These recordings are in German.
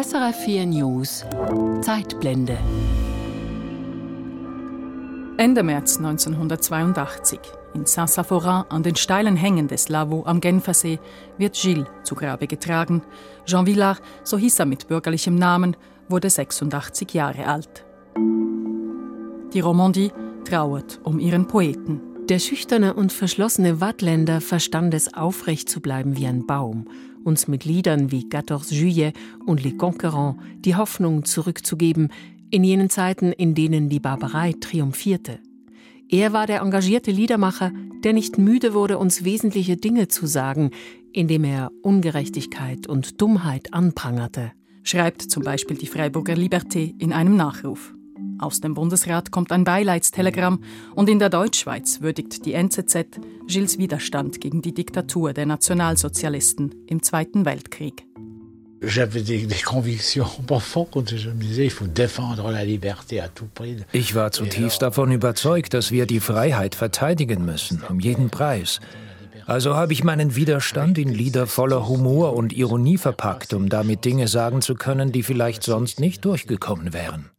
SRF 4 News Zeitblende Ende März 1982 in Saint-Saphorin an den steilen Hängen des Lavaux am Genfersee wird Gilles zu Grabe getragen. Jean Villard, so hieß er mit bürgerlichem Namen, wurde 86 Jahre alt. Die Romandie trauert um ihren Poeten. Der schüchterne und verschlossene Wattländer verstand es aufrecht zu bleiben wie ein Baum, uns mit Liedern wie 14 Juillet und Les Conquérants die Hoffnung zurückzugeben in jenen Zeiten, in denen die Barbarei triumphierte. Er war der engagierte Liedermacher, der nicht müde wurde, uns wesentliche Dinge zu sagen, indem er Ungerechtigkeit und Dummheit anprangerte. Schreibt zum Beispiel die Freiburger Liberté in einem Nachruf. Aus dem Bundesrat kommt ein Beileidstelegramm und in der Deutschschweiz würdigt die NZZ Gilles Widerstand gegen die Diktatur der Nationalsozialisten im Zweiten Weltkrieg. Ich war zutiefst davon überzeugt, dass wir die Freiheit verteidigen müssen, um jeden Preis. Also habe ich meinen Widerstand in Lieder voller Humor und Ironie verpackt, um damit Dinge sagen zu können, die vielleicht sonst nicht durchgekommen wären.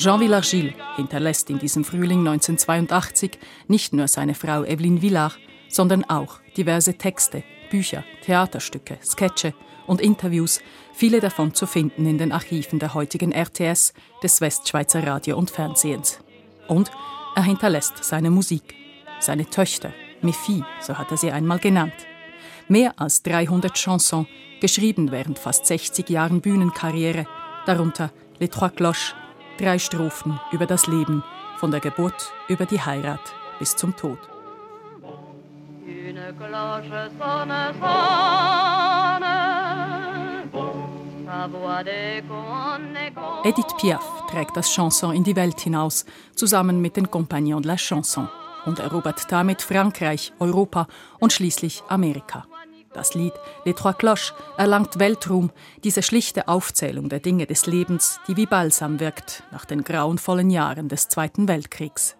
Jean Villard-Gilles hinterlässt in diesem Frühling 1982 nicht nur seine Frau Evelyn Villard, sondern auch diverse Texte, Bücher, Theaterstücke, Sketche und Interviews, viele davon zu finden in den Archiven der heutigen RTS, des Westschweizer Radio und Fernsehens. Und er hinterlässt seine Musik, seine Töchter, Mephi, so hat er sie einmal genannt. Mehr als 300 Chansons, geschrieben während fast 60 Jahren Bühnenkarriere, darunter Les Trois Cloches, drei Strophen über das Leben, von der Geburt über die Heirat bis zum Tod. Edith Piaf trägt das Chanson in die Welt hinaus, zusammen mit den Compagnons de la Chanson und erobert damit Frankreich, Europa und schließlich Amerika. Das Lied Les Trois Cloches erlangt Weltruhm, diese schlichte Aufzählung der Dinge des Lebens, die wie Balsam wirkt nach den grauenvollen Jahren des Zweiten Weltkriegs.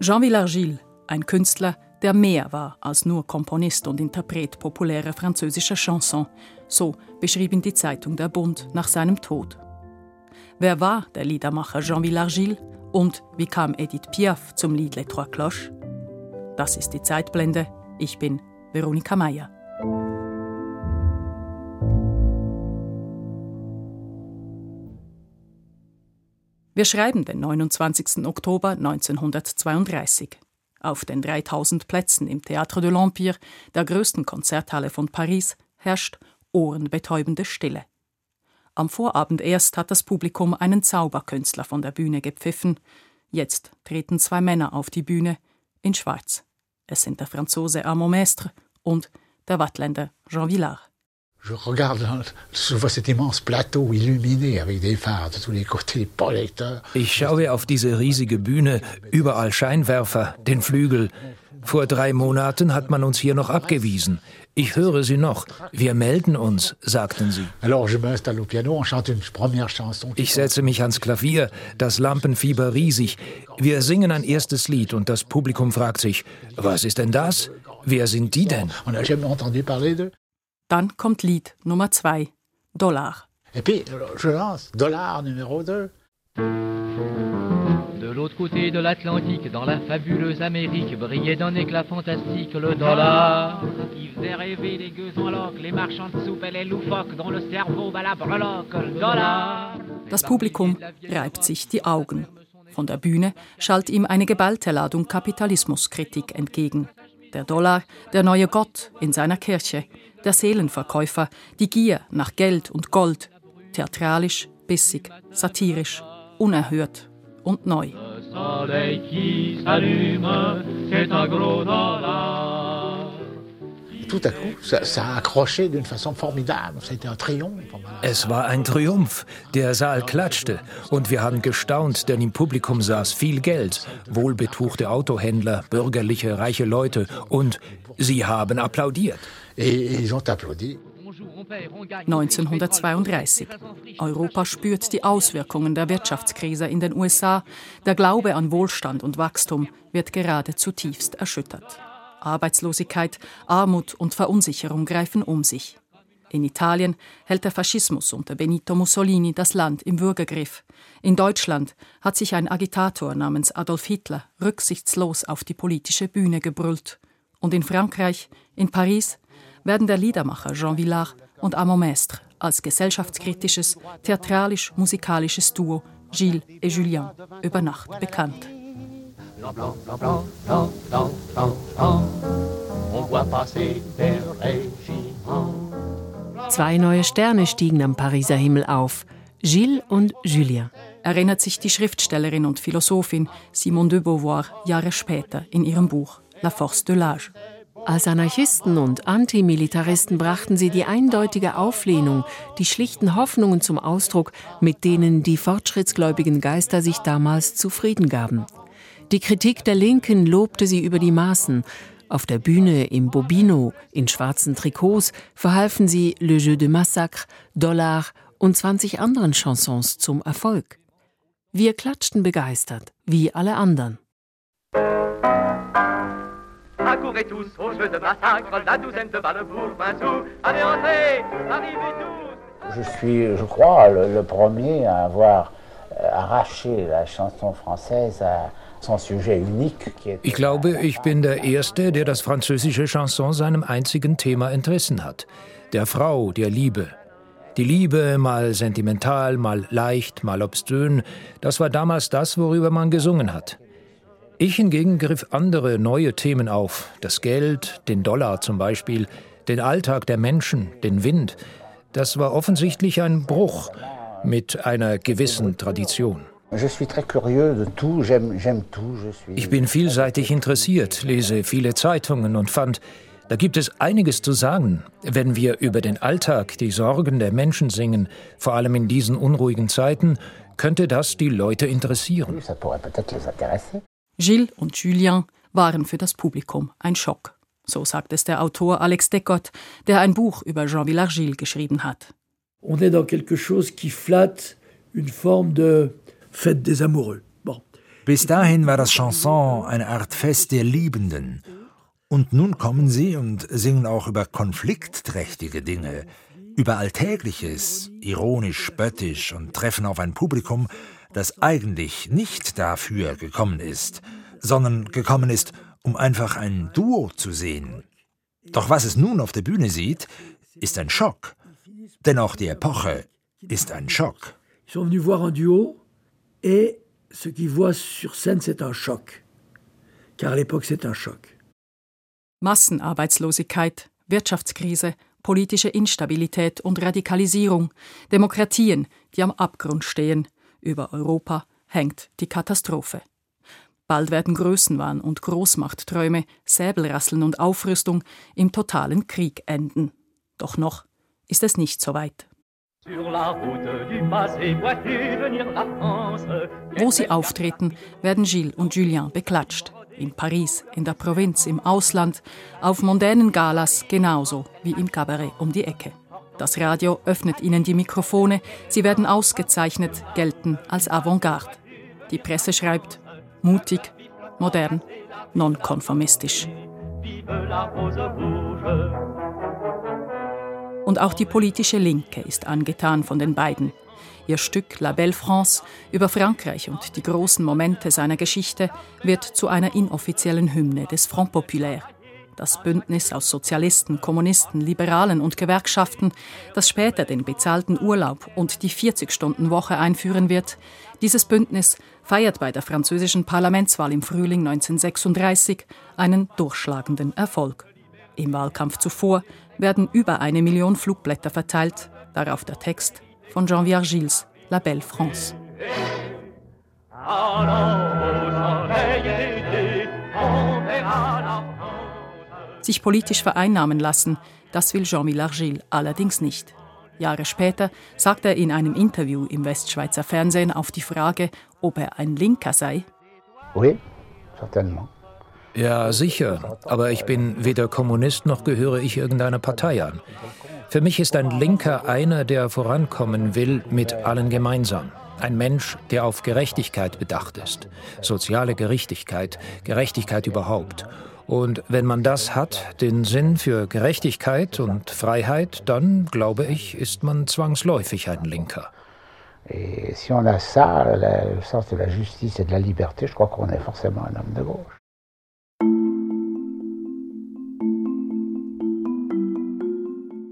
Jean Villard-Gilles, ein Künstler, der mehr war als nur Komponist und Interpret populärer französischer Chanson. So beschrieb ihn die Zeitung Der Bund nach seinem Tod. Wer war der Liedermacher Jean Villard-Gilles und wie kam Edith Piaf zum Lied Les Trois Cloches? Das ist die Zeitblende. Ich bin Veronika Mayer. Wir schreiben den 29. Oktober 1932. Auf den 3000 Plätzen im Théâtre de l'Empire, der größten Konzerthalle von Paris, herrscht ohrenbetäubende Stille. Am Vorabend erst hat das Publikum einen Zauberkünstler von der Bühne gepfiffen. Jetzt treten zwei Männer auf die Bühne in Schwarz. Es sind der Franzose Armand Mestre und der Wattländer Jean Villard. Je regarde, vois cet immense plateau illuminé avec des phares de tous les côtés, projecteurs. Ich schaue auf diese riesige Bühne, überall Scheinwerfer, den Flügel. Vor drei Monaten hat man uns hier noch abgewiesen. Ich höre sie noch. Wir melden uns, sagten sie. Ich setze mich ans Klavier, das Lampenfieber riesig. Wir singen ein erstes Lied und das Publikum fragt sich, was ist denn das? Wer sind die denn? Dann kommt Lied Nummer zwei, Dollar. Et puis, je lance Dollar numéro 2. De l'autre côté de l'Atlantique, dans la fabuleuse Amérique, brillait d'un éclat fantastique le dollar. Qui faisait rêver les gueux en loques, les marchands de soupe et les loufoques, dont le cerveau bat la breloque, le dollar. Das Publikum reibt sich die Augen. Von der Bühne schallt ihm eine geballte Ladung Kapitalismuskritik entgegen. Der Dollar, der neue Gott in seiner Kirche, der Seelenverkäufer, die Gier nach Geld und Gold, theatralisch, bissig, satirisch, unerhört und neu. Es war ein Triumph. Der Saal klatschte und wir haben gestaunt, denn im Publikum saß viel Geld, wohlbetuchte Autohändler, bürgerliche, reiche Leute und sie haben applaudiert. Et ils ont applaudi. 1932. Europa spürt die Auswirkungen der Wirtschaftskrise in den USA. Der Glaube an Wohlstand und Wachstum wird gerade zutiefst erschüttert. Arbeitslosigkeit, Armut und Verunsicherung greifen um sich. In Italien hält der Faschismus unter Benito Mussolini das Land im Würgegriff. In Deutschland hat sich ein Agitator namens Adolf Hitler rücksichtslos auf die politische Bühne gebrüllt. Und in Frankreich, in Paris, werden der Liedermacher Jean Villard und Amand Mestre als gesellschaftskritisches, theatralisch-musikalisches Duo Gilles et Julien über Nacht bekannt. Zwei neue Sterne stiegen am Pariser Himmel auf, Gilles und Julien. Erinnert sich die Schriftstellerin und Philosophin Simone de Beauvoir Jahre später in ihrem Buch La Force de l'Âge. Als Anarchisten und Antimilitaristen brachten sie die eindeutige Auflehnung, die schlichten Hoffnungen zum Ausdruck, mit denen die fortschrittsgläubigen Geister sich damals zufrieden gaben. Die Kritik der Linken lobte sie über die Maßen. Auf der Bühne im Bobino, in schwarzen Trikots, verhalfen sie Le Jeu de Massacre, Dollar und 20 anderen Chansons zum Erfolg. Wir klatschten begeistert, wie alle anderen. Accourez tous au jeu de massacre, la douzaine de balles pour 20 sous. Allez, entrez, arrivez tous. Je suis, je crois, le, le premier à avoir euh, arraché la chanson française à Ich glaube, ich bin der Erste, der das französische Chanson seinem einzigen Thema entrissen hat. Der Frau, der Liebe. Die Liebe, mal sentimental, mal leicht, mal obszön, das war damals das, worüber man gesungen hat. Ich hingegen griff andere, neue Themen auf. Das Geld, den Dollar zum Beispiel, den Alltag der Menschen, den Wind. Das war offensichtlich ein Bruch mit einer gewissen Tradition. Ich bin vielseitig interessiert, lese viele Zeitungen und fand, da gibt es einiges zu sagen, wenn wir über den Alltag, die Sorgen der Menschen singen, vor allem in diesen unruhigen Zeiten, könnte das die Leute interessieren. Gilles und Julien waren für das Publikum ein Schock. So sagt es der Autor Alex Decott, der ein Buch über Jean Villargil geschrieben hat. On est dans quelque chose qui flatte une forme de fête des amoureux. Bon. Bis dahin war das Chanson eine Art Fest der Liebenden. Und nun kommen sie und singen auch über konfliktträchtige Dinge, über Alltägliches, ironisch, spöttisch und treffen auf ein Publikum, das eigentlich nicht dafür gekommen ist, sondern gekommen ist, um einfach ein Duo zu sehen. Doch was es nun auf der Bühne sieht, ist ein Schock. Denn auch die Epoche ist ein Schock. Ils sont venus voir un duo et ce qu'ils voient sur scène c'est un choc. Car l'époque c'est un choc. Massenarbeitslosigkeit, Wirtschaftskrise, politische Instabilität und Radikalisierung, Demokratien, die am Abgrund stehen. Über Europa hängt die Katastrophe. Bald werden Größenwahn und Großmachtträume, Säbelrasseln und Aufrüstung im totalen Krieg enden. Doch noch ist es nicht so weit. Wo sie auftreten, werden Gilles und Julien beklatscht in Paris, in der Provinz, im Ausland, auf mondänen Galas genauso wie im Kabarett um die Ecke. Das Radio öffnet ihnen die Mikrofone, sie werden ausgezeichnet, gelten als Avantgarde. Die Presse schreibt mutig, modern, nonkonformistisch. Und auch die politische Linke ist angetan von den beiden. Ihr Stück La Belle France über Frankreich und die großen Momente seiner Geschichte wird zu einer inoffiziellen Hymne des Front Populaire. Das Bündnis aus Sozialisten, Kommunisten, Liberalen und Gewerkschaften, das später den bezahlten Urlaub und die 40-Stunden-Woche einführen wird, dieses Bündnis feiert bei der französischen Parlamentswahl im Frühling 1936 einen durchschlagenden Erfolg. Im Wahlkampf zuvor werden über eine Million Flugblätter verteilt, darauf der Text von Jean Virgils La Belle France. Sich politisch vereinnahmen lassen, das will Jean Villargil allerdings nicht. Jahre später sagt er in einem Interview im Westschweizer Fernsehen auf die Frage, ob er ein Linker sei. Oui, certainement. Ja, sicher. Aber ich bin weder Kommunist noch gehöre ich irgendeiner Partei an. Für mich ist ein Linker einer, der vorankommen will mit allen gemeinsam. Ein Mensch, der auf Gerechtigkeit bedacht ist. Soziale Gerechtigkeit, Gerechtigkeit überhaupt. Und wenn man das hat, den Sinn für Gerechtigkeit und Freiheit, dann, glaube ich, ist man zwangsläufig ein Linker. Si on a ça, le sens de la justice et de la liberté, je crois qu'on est forcément un homme de gauche.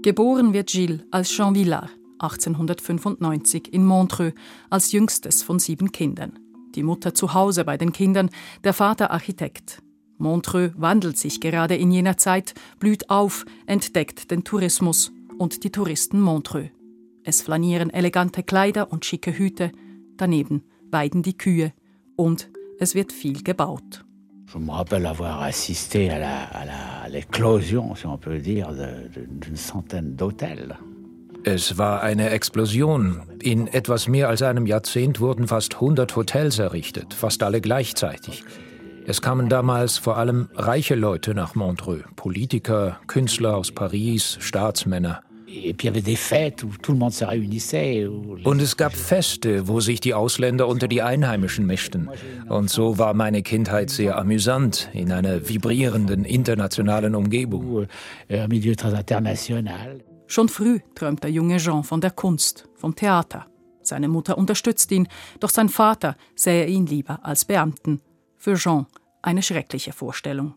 Geboren wird Gilles als Jean Villard 1895 in Montreux als jüngstes von sieben Kindern. Die Mutter zu Hause bei den Kindern, der Vater Architekt. Montreux wandelt sich gerade in jener Zeit, blüht auf, entdeckt den Tourismus und die Touristen Montreux. Es flanieren elegante Kleider und schicke Hüte, daneben weiden die Kühe und es wird viel gebaut. Je me rappelle avoir assisté à l'éclosion, si on peut dire, d'une centaine d'hôtels. Es war eine Explosion. In etwas mehr als einem Jahrzehnt wurden fast 100 Hotels errichtet, fast alle gleichzeitig. Es kamen damals vor allem reiche Leute nach Montreux, Politiker, Künstler aus Paris, Staatsmänner. Und es gab Feste, wo sich die Ausländer unter die Einheimischen mischten. Und so war meine Kindheit sehr amüsant in einer vibrierenden internationalen Umgebung. Schon früh träumt der junge Jean von der Kunst, vom Theater. Seine Mutter unterstützt ihn, doch sein Vater sähe ihn lieber als Beamten. Für Jean eine schreckliche Vorstellung.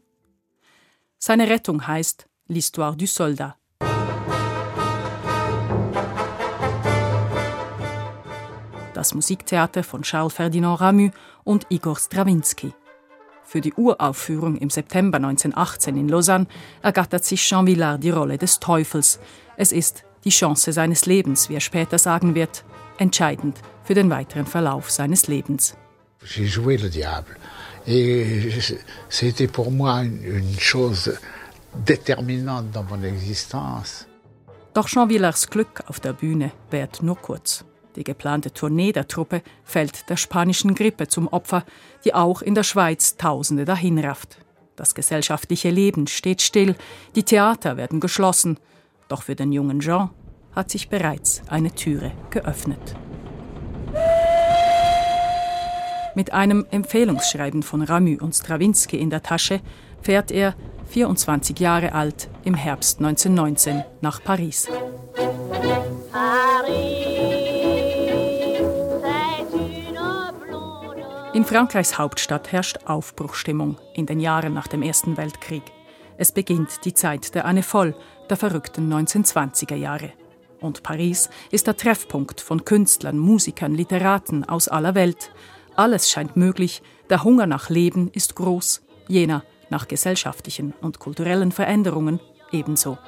Seine Rettung heißt L'Histoire du Soldat, das Musiktheater von Charles Ferdinand Ramu und Igor Strawinski. Für die Uraufführung im September 1918 in Lausanne ergattert sich Jean Villard die Rolle des Teufels. Es ist die Chance seines Lebens, wie er später sagen wird, entscheidend für den weiteren Verlauf seines Lebens. J'ai joué le diable. Et c'était pour moi une chose déterminante dans mon existence. Doch Jean Villards Glück auf der Bühne währt nur kurz. Die geplante Tournee der Truppe fällt der spanischen Grippe zum Opfer, die auch in der Schweiz Tausende dahinrafft. Das gesellschaftliche Leben steht still, die Theater werden geschlossen. Doch für den jungen Jean hat sich bereits eine Türe geöffnet. Mit einem Empfehlungsschreiben von Ramu und Strawinski in der Tasche fährt er, 24 Jahre alt, im Herbst 1919 nach Paris. In Frankreichs Hauptstadt herrscht Aufbruchstimmung in den Jahren nach dem Ersten Weltkrieg. Es beginnt die Zeit der Anne Voll, der verrückten 1920er Jahre. Und Paris ist der Treffpunkt von Künstlern, Musikern, Literaten aus aller Welt. Alles scheint möglich, der Hunger nach Leben ist groß, jener nach gesellschaftlichen und kulturellen Veränderungen ebenso.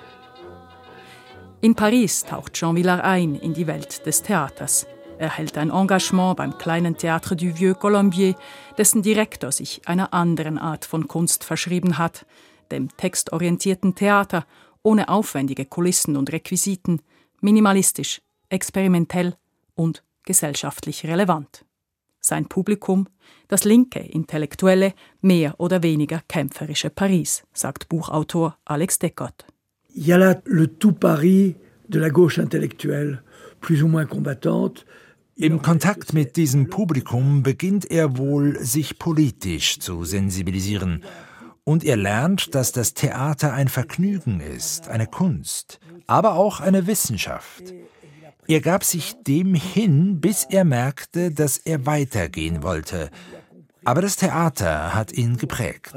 In Paris taucht Jean Villard ein in die Welt des Theaters. Er hält ein Engagement beim kleinen Théâtre du Vieux Colombier, dessen Direktor sich einer anderen Art von Kunst verschrieben hat, dem textorientierten Theater ohne aufwendige Kulissen und Requisiten, minimalistisch, experimentell und gesellschaftlich relevant. Sein Publikum, das linke, intellektuelle, mehr oder weniger kämpferische Paris, sagt Buchautor Alex Deckert. Il y a là le tout Paris de la gauche intellectuelle, plus ou moins combattante, im Kontakt mit diesem Publikum beginnt er wohl, sich politisch zu sensibilisieren. Und er lernt, dass das Theater ein Vergnügen ist, eine Kunst, aber auch eine Wissenschaft. Er gab sich dem hin, bis er merkte, dass er weitergehen wollte. Aber das Theater hat ihn geprägt.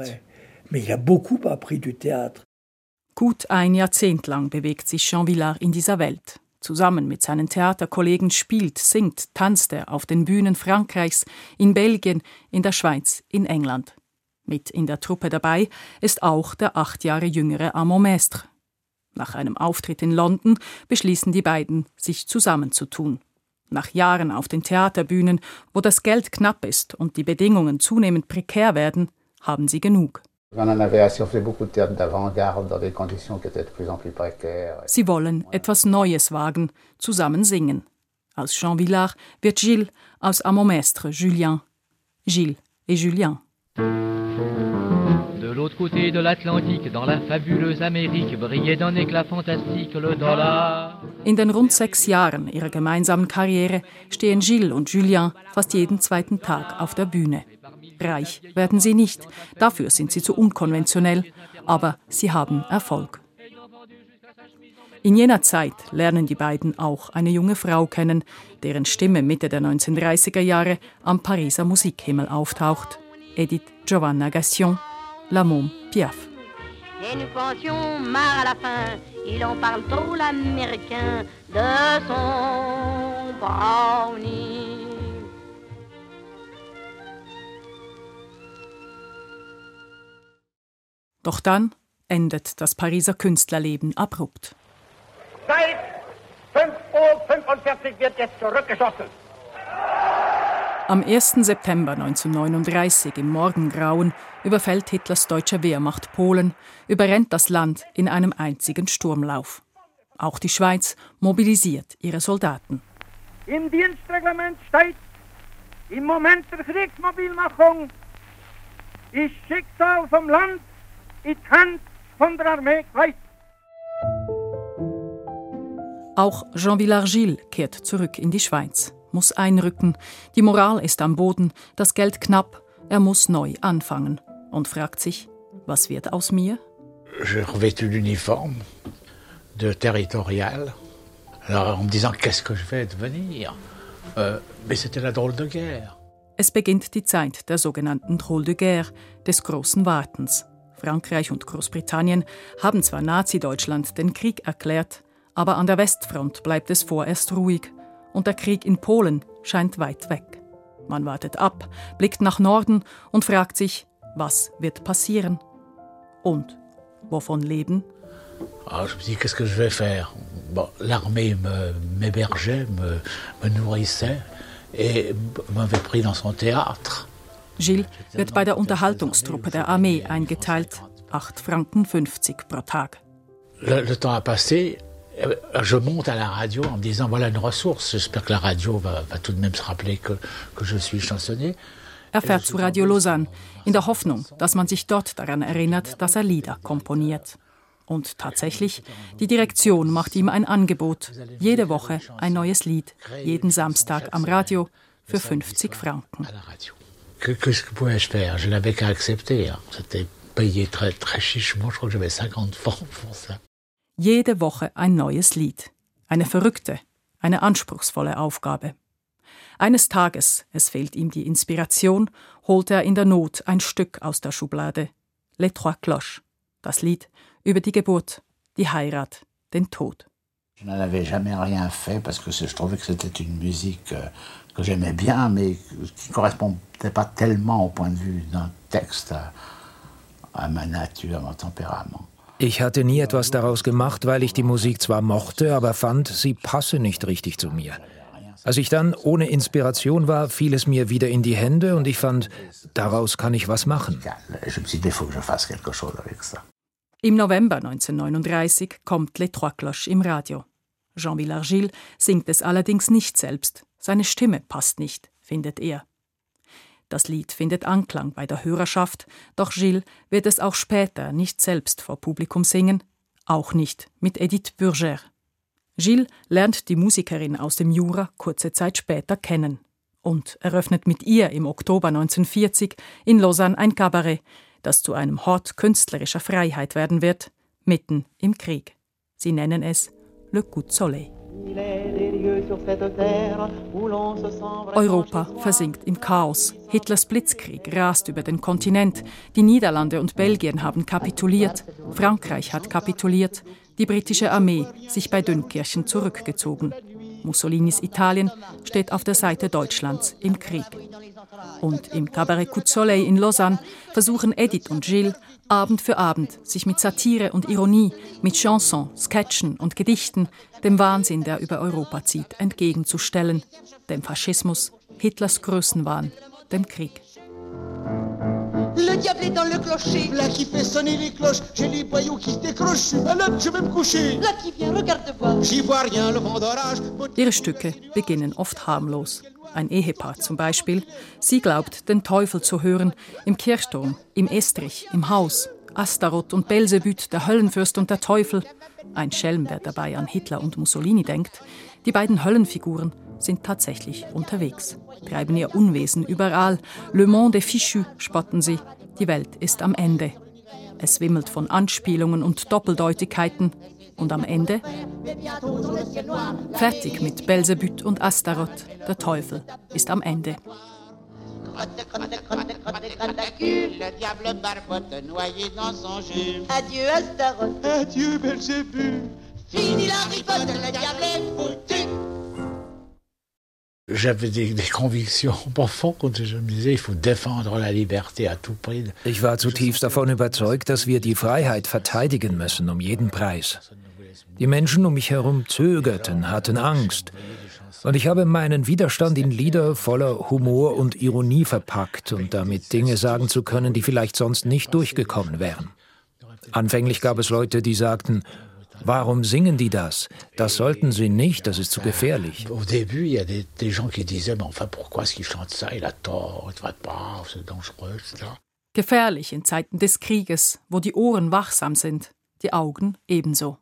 Gut ein Jahrzehnt lang bewegt sich Jean Villard in dieser Welt. Zusammen mit seinen Theaterkollegen spielt, singt, tanzt er auf den Bühnen Frankreichs, in Belgien, in der Schweiz, in England. Mit in der Truppe dabei ist auch der acht Jahre jüngere Armand Mestre. Nach einem Auftritt in London beschließen die beiden, sich zusammenzutun. Nach Jahren auf den Theaterbühnen, wo das Geld knapp ist und die Bedingungen zunehmend prekär werden, haben sie genug. Sie wollen etwas Neues wagen, zusammen singen. Aus Jean Villard wird Gilles, aus Amomestre Julien. Gilles et Julien. L'autre côté de l'Atlantique, dans la fabuleuse Amérique, brillait d'un éclat fantastique le dollar. In den rund sechs Jahren ihrer gemeinsamen Karriere stehen Gilles und Julien fast jeden zweiten Tag auf der Bühne. Reich werden sie nicht, dafür sind sie zu unkonventionell, aber sie haben Erfolg. In jener Zeit lernen die beiden auch eine junge Frau kennen, deren Stimme Mitte der 1930er Jahre am Pariser Musikhimmel auftaucht. Edith Giovanna Gassion, La Môme Piaf. une pension, marre à la fin, il en parle trop l'américain de son brownie. Doch dann endet das Pariser Künstlerleben abrupt. Seit 5.45 Uhr wird jetzt zurückgeschossen. Am 1. September 1939 im Morgengrauen überfällt Hitlers deutsche Wehrmacht Polen, überrennt das Land in einem einzigen Sturmlauf. Auch die Schweiz mobilisiert ihre Soldaten. Im Dienstreglement steht, im Moment der Kriegsmobilmachung ist Schicksal vom Land in die Hand von der Armee gelegt. Auch Jean Villargil kehrt zurück in die Schweiz, muss einrücken. Die Moral ist am Boden, das Geld knapp. Er muss neu anfangen und fragt sich, was wird aus mir? Je revêtu l'uniforme de territorial. Alors en me disant qu'est-ce que je vais devenir euh, Mais c'était la drôle de guerre. Es beginnt die Zeit der sogenannten Drôle de guerre, des großen Wartens. Frankreich und Großbritannien haben zwar Nazi-Deutschland den Krieg erklärt, aber an der Westfront bleibt es vorerst ruhig und der Krieg in Polen scheint weit weg. Man wartet ab, blickt nach Norden und fragt sich, was wird passieren? Und wovon leben? Alors je me dis, qu'est-ce que je vais faire bon, L'armée m'hébergeait, me, me, nourrissait et m'avait pris dans son théâtre. Gilles wird bei der Unterhaltungstruppe der Armee eingeteilt, 8 Franken 50 pro Tag. Le, le temps a passé, je monte à la radio en me disant voilà une ressource. J'espère que la radio va, va, tout de même se rappeler que, que je suis chansonnier. Er fährt zu Radio Lausanne, in der Hoffnung, dass man sich dort daran erinnert, dass er Lieder komponiert. Und tatsächlich, die Direktion macht ihm ein Angebot. Jede Woche ein neues Lied, jeden Samstag am Radio für 50 Franken. Qu'est-ce que pouvais-je faire Je n'avais qu'à accepter. C'était payé très, très chichement. Je crois que j'avais 50 francs pour ça. Jede Woche ein neues Lied. Eine verrückte, eine anspruchsvolle Aufgabe. Eines Tages, es fehlt ihm die Inspiration, holt er in der Not ein Stück aus der Schublade. Les Trois Cloches, das Lied über die Geburt, die Heirat, den Tod. Je n'en avais jamais rien fait parce que je trouvais que c'était une musique euh, que j'aimais bien, mais qui ne correspondait pas tellement au point de vue d'un texte à, ma nature, à mon tempérament. Ich hatte nie etwas daraus gemacht, weil ich die Musik zwar mochte, aber fand, sie passe nicht richtig zu mir. Als ich dann ohne Inspiration war, fiel es mir wieder in die Hände und ich fand, daraus kann ich was machen. Im November 1939 kommt Les Trois Cloches im Radio. Jean Villargil singt es allerdings nicht selbst. Seine Stimme passt nicht, findet er. Das Lied findet Anklang bei der Hörerschaft, doch Gilles wird es auch später nicht selbst vor Publikum singen, auch nicht mit Edith Burger. Gilles lernt die Musikerin aus dem Jura kurze Zeit später kennen und eröffnet mit ihr im Oktober 1940 in Lausanne ein Kabarett, das zu einem Hort künstlerischer Freiheit werden wird, mitten im Krieg. Sie nennen es Le Coup de Soleil. Europa versinkt im Chaos. Hitlers Blitzkrieg rast über den Kontinent. Die Niederlande und Belgien haben kapituliert. Frankreich hat kapituliert. Die britische Armee sich bei Dünkirchen zurückgezogen. Mussolinis Italien steht auf der Seite Deutschlands im Krieg. Und im Cabaret Coup in Lausanne versuchen Edith und Gilles Abend für Abend sich mit Satire und Ironie, mit Chansons, Sketchen und Gedichten dem Wahnsinn, der über Europa zieht, entgegenzustellen, dem Faschismus, Hitlers Größenwahn, dem Krieg. Le diable est dans le clocher. Là qui fait sonner les cloches. J'ai les boyaux qui se décrochent. Je suis malade, je vais me coucher. Là qui vient, regarde voir. J'y vois rien, le vent d'orage. Ihre Stücke beginnen oft harmlos. Ein Ehepaar zum Beispiel. Sie glaubt, den Teufel zu hören. Im Kirchturm, im Estrich, im Haus. Astaroth und Belzebüt, der Höllenfürst und der Teufel. Ein Schelm, wer dabei an Hitler und Mussolini denkt. Die beiden Höllenfiguren sind tatsächlich unterwegs, treiben ihr Unwesen überall. Le monde est fichu, spotten sie. Die Welt ist am Ende. Es wimmelt von Anspielungen und Doppeldeutigkeiten. Und am Ende? Fertig mit Belzebüt und Astaroth. Der Teufel ist am Ende. Le diable barbote noyé dans son jus. Adieu Astaroth. Adieu Belzébut. Fini la ripote, le diable est foutu. J'avais des, des, convictions profondes. Je me disais, il faut défendre la liberté à tout prix. Ich war zutiefst davon überzeugt, dass wir die Freiheit verteidigen müssen, um jeden Preis. Die Menschen um mich herum zögerten, hatten Angst. Und ich habe meinen Widerstand in Lieder voller Humor und Ironie verpackt, um damit Dinge sagen zu können, die vielleicht sonst nicht durchgekommen wären. Anfänglich gab es Leute, die sagten, Warum singen die das? Das sollten sie nicht, das ist zu gefährlich. Au début, il y a des, des gens qui disaient, mais enfin, pourquoi est-ce qu'il chante ça? Il a tort, il va pas, c'est dangereux, etc. Gefährlich in Zeiten des Krieges, wo die Ohren wachsam sind, die Augen ebenso.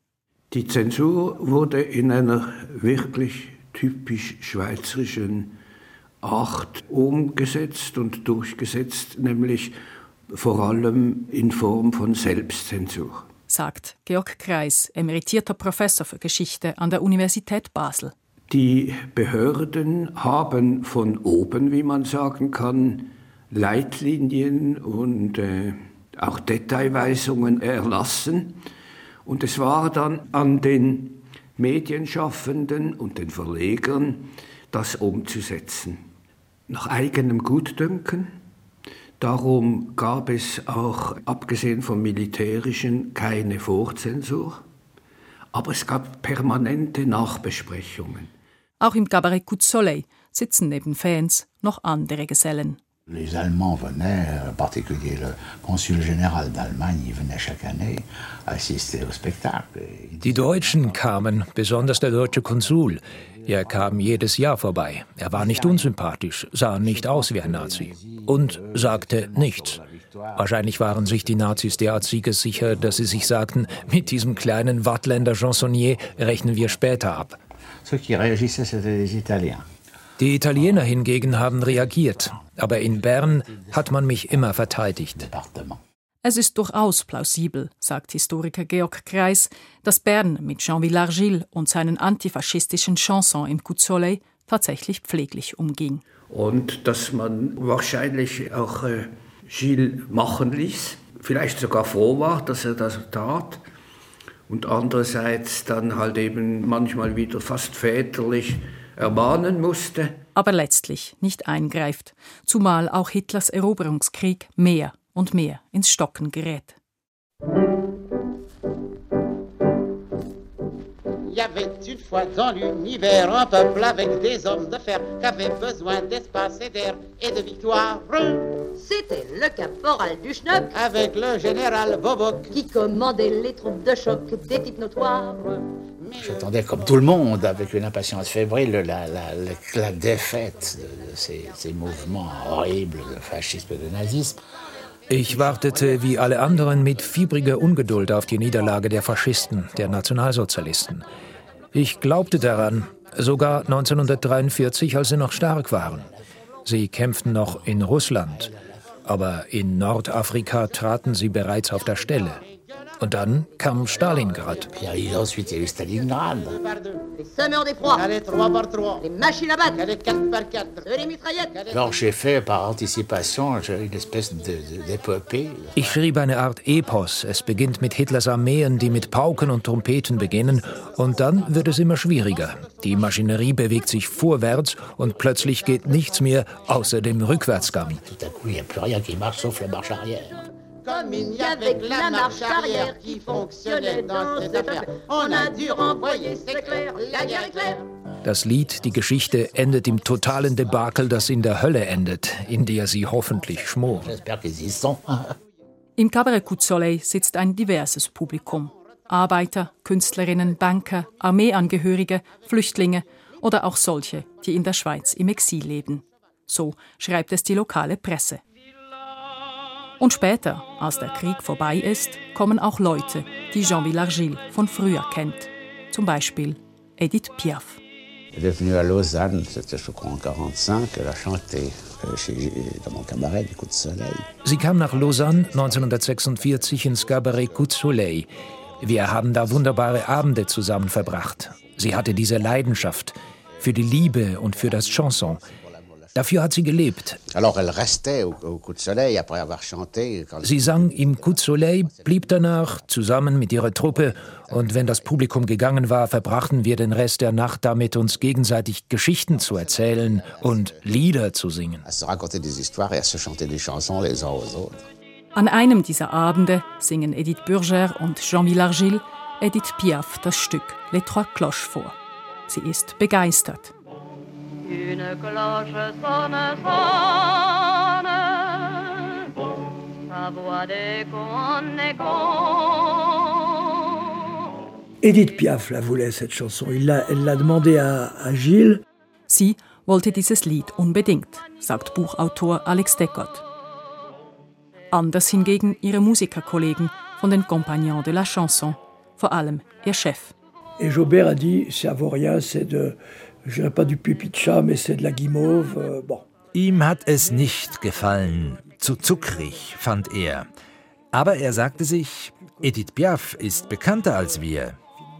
Die Zensur wurde in einer wirklich typisch schweizerischen Art umgesetzt und durchgesetzt, nämlich vor allem in Form von Selbstzensur sagt Georg Kreis, emeritierter Professor für Geschichte an der Universität Basel. Die Behörden haben von oben, wie man sagen kann, Leitlinien und äh, auch Detailweisungen erlassen. Und es war dann an den Medienschaffenden und den Verlegern, das umzusetzen. Nach eigenem Gutdünken Darum gab es auch, abgesehen vom militärischen, keine Vorzensur. Aber es gab permanente Nachbesprechungen. Auch im Cabaret Coup de Soleil sitzen neben Fans noch andere Gesellen. Les Allemands venaient, en particulier le consul général d'Allemagne, il venait chaque année assister au spectacle. Die Deutschen kamen, besonders der deutsche Konsul. Er kam jedes Jahr vorbei. Er war nicht unsympathisch, sah nicht aus wie ein Nazi und sagte nichts. Wahrscheinlich waren sich die Nazis derart siegessicher, dass sie sich sagten, mit diesem kleinen Wattländer Chansonnier rechnen wir später ab. Die Italiener hingegen haben reagiert, aber in Bern hat man mich immer verteidigt. Es ist durchaus plausibel, sagt Historiker Georg Kreis, dass Bern mit Jean Villargil und seinen antifaschistischen Chansons im Coup de Soleil tatsächlich pfleglich umging. Und dass man wahrscheinlich auch äh, Gilles machen ließ, vielleicht sogar froh war, dass er das tat. Und andererseits dann halt eben manchmal wieder fast väterlich ermahnen musste. Aber letztlich nicht eingreift, zumal auch Hitlers Eroberungskrieg mehr und mehr ins Stocken gerät. Il y avait une fois dans l'univers un peuple avec des hommes de fer qui avait besoin d'espace et d'air et de victoire. C'était le caporal du Schnock avec le général Boboc qui commandait les troupes de choc des types notoires. J'attendais comme tout le monde, avec une impatience fébrile, la, la, la, la défaite de, de ces, ces mouvements horribles de fascisme et de nazisme. Ich wartete wie alle anderen mit fiebriger Ungeduld auf die Niederlage der Faschisten, der Nationalsozialisten. Ich glaubte daran, sogar 1943, als sie noch stark waren. Sie kämpften noch in Russland, aber in Nordafrika traten sie bereits auf der Stelle. Und dann kam Stalingrad. Ich schrieb eine Art Epos. Es beginnt mit Hitlers Armeen, die mit Pauken und Trompeten beginnen. Und dann wird es immer schwieriger. Die Maschinerie bewegt sich vorwärts und plötzlich geht nichts mehr außer dem Rückwärtsgang comme il n'y avait que la marche arrière qui fonctionnait dans cette affaire. On a dû renvoyer, c'est clair, la guerre est claire. Das Lied, die Geschichte endet im totalen Debakel, das in der Hölle endet, in der sie hoffentlich schmoren. Im Cabaret Coup de Soleil sitzt ein diverses Publikum. Arbeiter, Künstlerinnen, Banker, Armeeangehörige, Flüchtlinge oder auch solche, die in der Schweiz im Exil leben. So schreibt es die lokale Presse. Und später, als der Krieg vorbei ist, kommen auch Leute, die Jean Villargil von früher kennt. Zum Beispiel Edith Piaf. Elle est venue à Lausanne, c'était je crois en 45, elle a chanté euh, chez, dans mon cabaret du Coup de Soleil. Sie kam nach Lausanne 1946 ins Cabaret Coup de Soleil. Wir haben da wunderbare Abende zusammen verbracht. Sie hatte diese Leidenschaft für die Liebe und für das Chanson. Dafür hat sie gelebt. Sie sang im Coup de Soleil, blieb danach zusammen mit ihrer Truppe und wenn das Publikum gegangen war, verbrachten wir den Rest der Nacht damit, uns gegenseitig Geschichten zu erzählen und Lieder zu singen. An einem dieser Abende singen Edith Burger und Jean Villargil Edith Piaf das Stück Les Trois Cloches vor. Sie ist begeistert. Une cloche sonne, sonne, sa voix d'écho en écho. Edith Piaf la voulait, cette chanson. Il l'a, elle l'a demandé à, à Gilles. Sie wollte dieses Lied unbedingt, sagt Buchautor Alex Deckert. Anders hingegen ihre Musikerkollegen von den Compagnons de la Chanson, vor allem ihr Chef. Et Jobert a dit, ça vaut rien, c'est de, je dirais pas du pipi de chat, mais c'est de la guimauve. Euh, bon. Ihm hat es nicht gefallen, zu zuckrig, fand er. Aber er sagte sich, Edith Piaf ist bekannter als wir,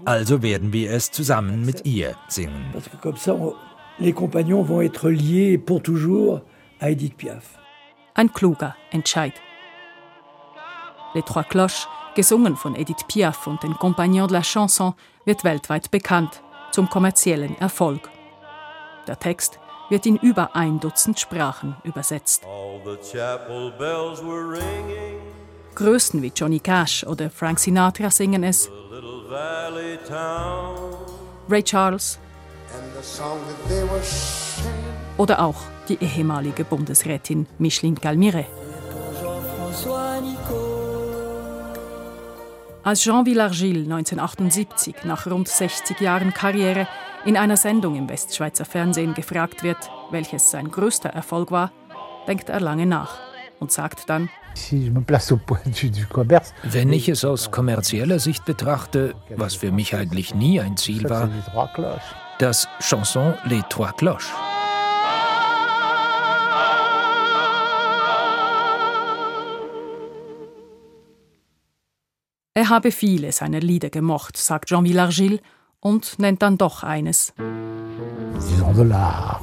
also werden wir es zusammen mit ihr singen. Parce que comme ça, on, les compagnons vont être liés pour toujours à Edith Piaf. Ein kluger Entscheid. Les Trois Cloches, gesungen von Edith Piaf und den Compagnons de la Chanson, wird weltweit bekannt, zum kommerziellen Erfolg. Der Text wird in über ein Dutzend Sprachen übersetzt. Größten wie Johnny Cash oder Frank Sinatra singen es. Ray Charles. Oder auch die ehemalige Bundesrätin Micheline Galmire. Als Jean Villargil 1978 nach rund 60 Jahren Karriere in einer Sendung im Westschweizer Fernsehen gefragt wird, welches sein größter Erfolg war, denkt er lange nach und sagt dann, Wenn ich es aus kommerzieller Sicht betrachte, was für mich eigentlich nie ein Ziel war, das Chanson Les Trois Cloches. Er habe viele seiner Lieder gemocht, sagt Jean Villargil und nennt dann doch eines. Dollar.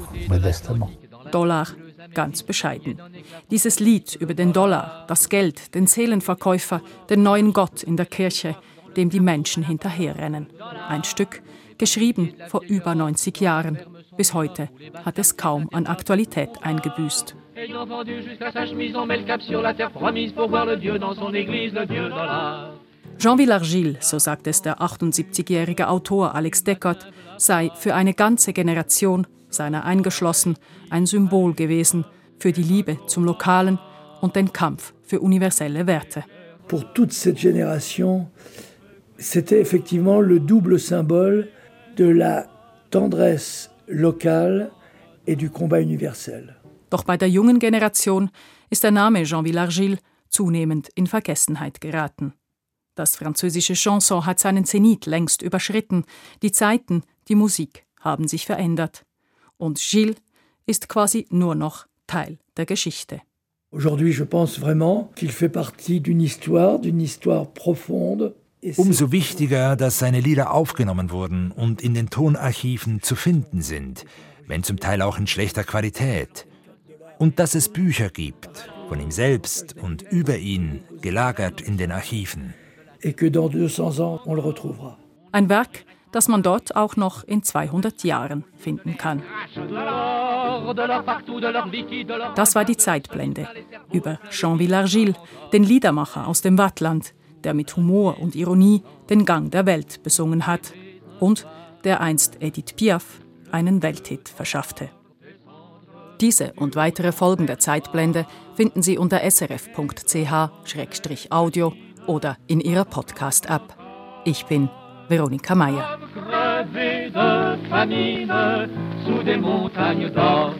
Dollar, ganz bescheiden. Dieses Lied über den Dollar, das Geld, den Seelenverkäufer, den neuen Gott in der Kirche, dem die Menschen hinterherrennen. Ein Stück, geschrieben vor über 90 Jahren. Bis heute hat es kaum an Aktualität eingebüßt. Ayant vendu jusqu'à sa chemise, on met le cap sur la terre promise pour voir le Dieu dans son église, le Dieu dollar. Jean Villargil, so sagt es der 78-jährige Autor Alex Deckert, sei für eine ganze Generation, seiner eingeschlossen, ein Symbol gewesen für die Liebe zum Lokalen und den Kampf für universelle Werte. Pour toute cette génération, c'était effectivement le double symbole de la tendresse locale et du combat universel. Doch bei der jungen Generation ist der Name Jean Villargil zunehmend in Vergessenheit geraten. Das französische Chanson hat seinen Zenit längst überschritten. Die Zeiten, die Musik haben sich verändert. Und Gilles ist quasi nur noch Teil der Geschichte. Aujourd'hui, je pense vraiment qu'il fait partie d'une histoire, d'une histoire profonde. Umso wichtiger, dass seine Lieder aufgenommen wurden und in den Tonarchiven zu finden sind, wenn zum Teil auch in schlechter Qualität. Und dass es Bücher gibt, von ihm selbst und über ihn, gelagert in den Archiven. Et que dans 200 ans, on le retrouvera. Ein Werk, das man dort auch noch in 200 Jahren finden kann. Das war die Zeitblende über Jean Villargil, den Liedermacher aus dem Wattland, der mit Humor und Ironie den Gang der Welt besungen hat und der einst Edith Piaf einen Welthit verschaffte. Diese und weitere Folgen der Zeitblende finden Sie unter srf.ch-audio oder in Ihrer Podcast-App. Ich bin Veronika Mayer. crevé de famine sous des montagnes d'or.